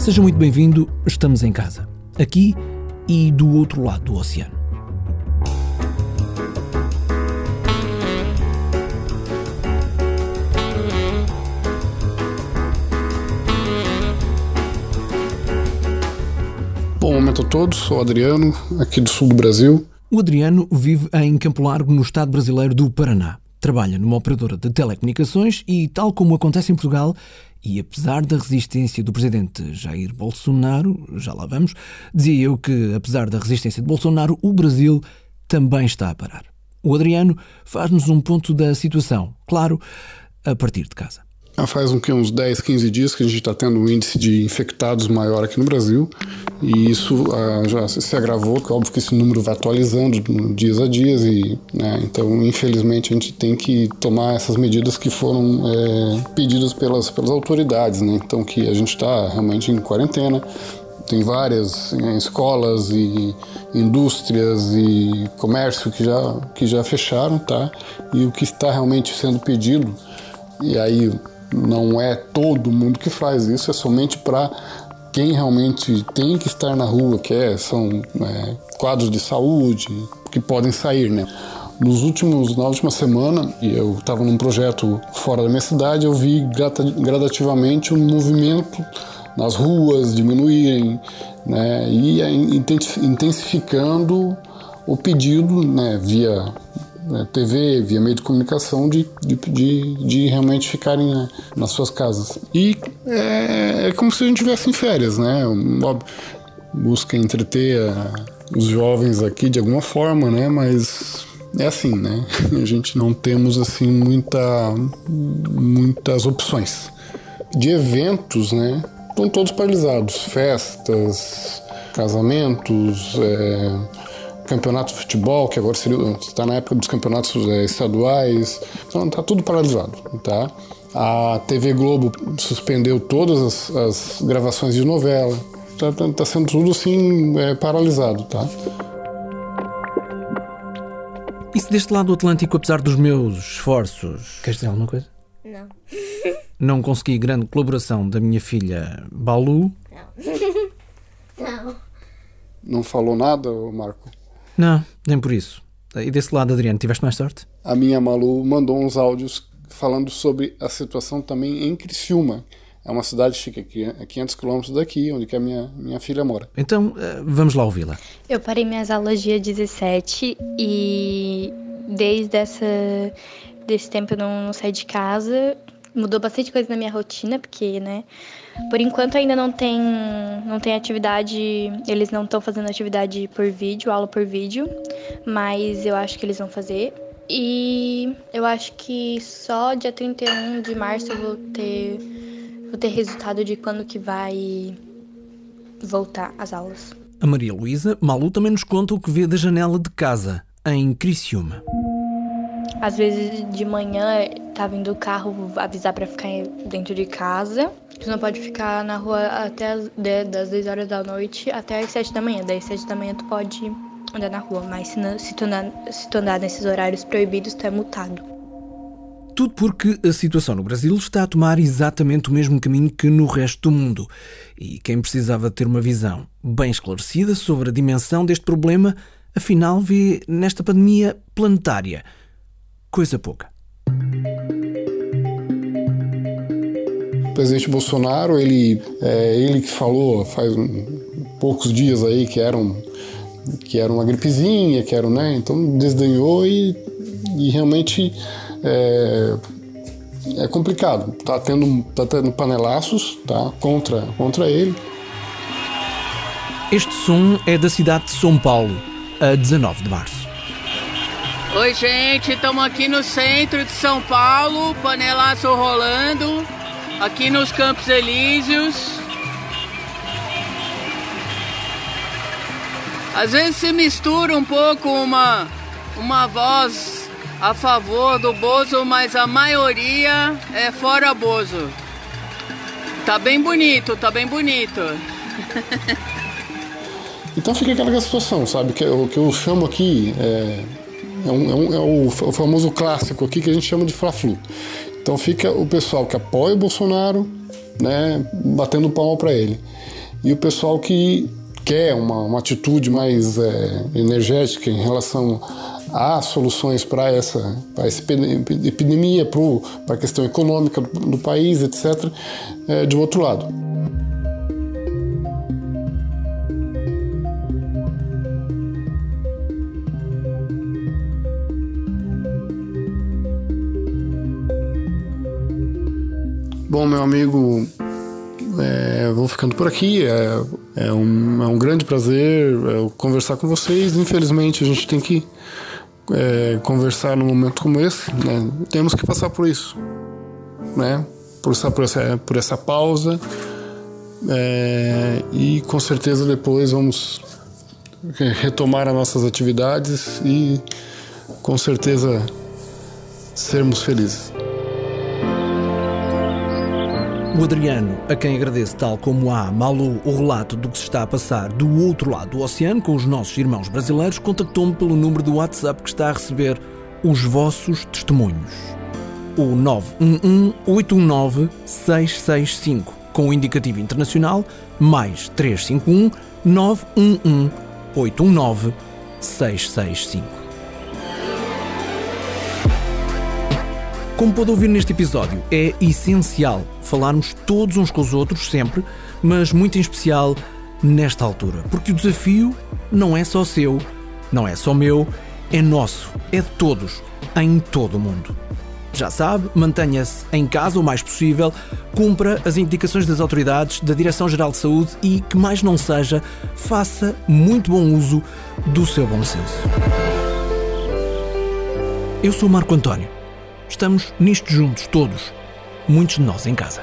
Seja muito bem-vindo, estamos em casa, aqui e do outro lado do oceano. Bom momento a todos, sou o Adriano, aqui do sul do Brasil. O Adriano vive em Campo Largo, no estado brasileiro do Paraná. Trabalha numa operadora de telecomunicações e, tal como acontece em Portugal, e apesar da resistência do presidente Jair Bolsonaro, já lá vamos, dizia eu que, apesar da resistência de Bolsonaro, o Brasil também está a parar. O Adriano faz-nos um ponto da situação, claro, a partir de casa. Faz um, uns 10, 15 dias que a gente está tendo um índice de infectados maior aqui no Brasil e isso ah, já se agravou, que é óbvio que esse número vai atualizando dias a dias e né, então infelizmente a gente tem que tomar essas medidas que foram é, pedidas pelas, pelas autoridades, né? então que a gente está realmente em quarentena, tem várias em escolas e indústrias e comércio que já, que já fecharam, tá? E o que está realmente sendo pedido, e aí não é todo mundo que faz isso, é somente para quem realmente tem que estar na rua, que é, são é, quadros de saúde que podem sair, né? Nos últimos, na última semana, eu estava num projeto fora da minha cidade, eu vi gradativamente um movimento nas ruas diminuírem, né? E intensificando o pedido, né? Via né, TV, via meio de comunicação, de, de, de, de realmente ficarem né, nas suas casas. E é, é, como se a gente estivesse em férias, né? Busca entreter a, os jovens aqui de alguma forma, né? Mas é assim, né? A gente não temos assim muita, muitas opções. De eventos, né? Estão todos paralisados. Festas, casamentos, é, campeonato de futebol, que agora está na época dos campeonatos é, estaduais, então está tudo paralisado, tá? A TV Globo suspendeu todas as, as gravações de novela, está tá, tá sendo tudo assim é, paralisado, tá? E se deste lado do Atlântico, apesar dos meus esforços, queres dizer alguma coisa? Não. Não consegui grande colaboração da minha filha Balu? Não. Não. Não falou nada, Marco? Não, nem por isso. E desse lado, Adriano, tiveste mais sorte? A minha Malu mandou uns áudios falando sobre a situação também em Criciúma. É uma cidade que fica a 500 quilômetros daqui, onde que a minha, minha filha mora. Então, eh, vamos lá ouvi-la. Eu parei minhas aulas dia 17 e desde essa, desse tempo eu não, não saí de casa. Mudou bastante coisa na minha rotina, porque, né, por enquanto ainda não tem, não tem atividade, eles não estão fazendo atividade por vídeo, aula por vídeo, mas eu acho que eles vão fazer. E eu acho que só dia 31 de março eu vou ter, vou ter resultado de quando que vai voltar às aulas. A Maria Luísa, Malu também nos conta o que vê da janela de casa, em Criciúma. Às vezes de manhã tá vindo o carro avisar para ficar dentro de casa. Você não pode ficar na rua até as, das 10 horas da noite até as 7 da manhã. Daí 7 da manhã tu pode andar na rua, mas se, não, se, tu, andar, se tu andar nesses horários proibidos, tu é multado. Tudo porque a situação no Brasil está a tomar exatamente o mesmo caminho que no resto do mundo. E quem precisava ter uma visão bem esclarecida sobre a dimensão deste problema, afinal vê nesta pandemia planetária coisa pouca. O presidente Bolsonaro, ele, é, ele que falou faz um, poucos dias aí que era, um, que era uma gripezinha, que era, né? Então desdenhou e, e realmente é, é complicado. Tá tendo, tá tendo panelaços tá, contra, contra ele. Este som é da cidade de São Paulo, a 19 de março. Oi, gente, estamos aqui no centro de São Paulo, panelaço rolando, aqui nos Campos Elíseos. Às vezes se mistura um pouco uma, uma voz a favor do Bozo, mas a maioria é fora Bozo. Tá bem bonito, tá bem bonito. então fica aquela situação, sabe? O que eu chamo aqui é é, um, é, um, é o, o, famoso clássico aqui que a gente chama de Fla-Flu. Então fica o pessoal que apoia o Bolsonaro né, batendo palma para ele. E o pessoal que quer uma, uma atitude mais é, energética em relação a soluções para essa, essa epidemia, para a questão econômica do, do país, etc., é, de outro lado. Bom, meu amigo, é, vou ficando por aqui. É, é, um, é um grande prazer é, conversar com vocês. Infelizmente, a gente tem que é, conversar num momento como esse. Né? Temos que passar por isso, né? Por essa, por essa, por essa pausa. É, e com certeza depois vamos retomar as nossas atividades e com certeza sermos felizes. O Adriano, a quem agradeço, tal como a Malu, o relato do que se está a passar do outro lado do oceano com os nossos irmãos brasileiros, contactou-me pelo número do WhatsApp que está a receber os vossos testemunhos. O 911-819-665, com o indicativo internacional, mais 351 911 819 665. Como pode ouvir neste episódio, é essencial falarmos todos uns com os outros sempre, mas muito em especial nesta altura, porque o desafio não é só seu, não é só meu, é nosso, é de todos, em todo o mundo. Já sabe, mantenha-se em casa o mais possível, cumpra as indicações das autoridades, da Direção-Geral de Saúde e, que mais não seja, faça muito bom uso do seu bom senso. Eu sou Marco António Estamos nisto juntos, todos, muitos de nós em casa.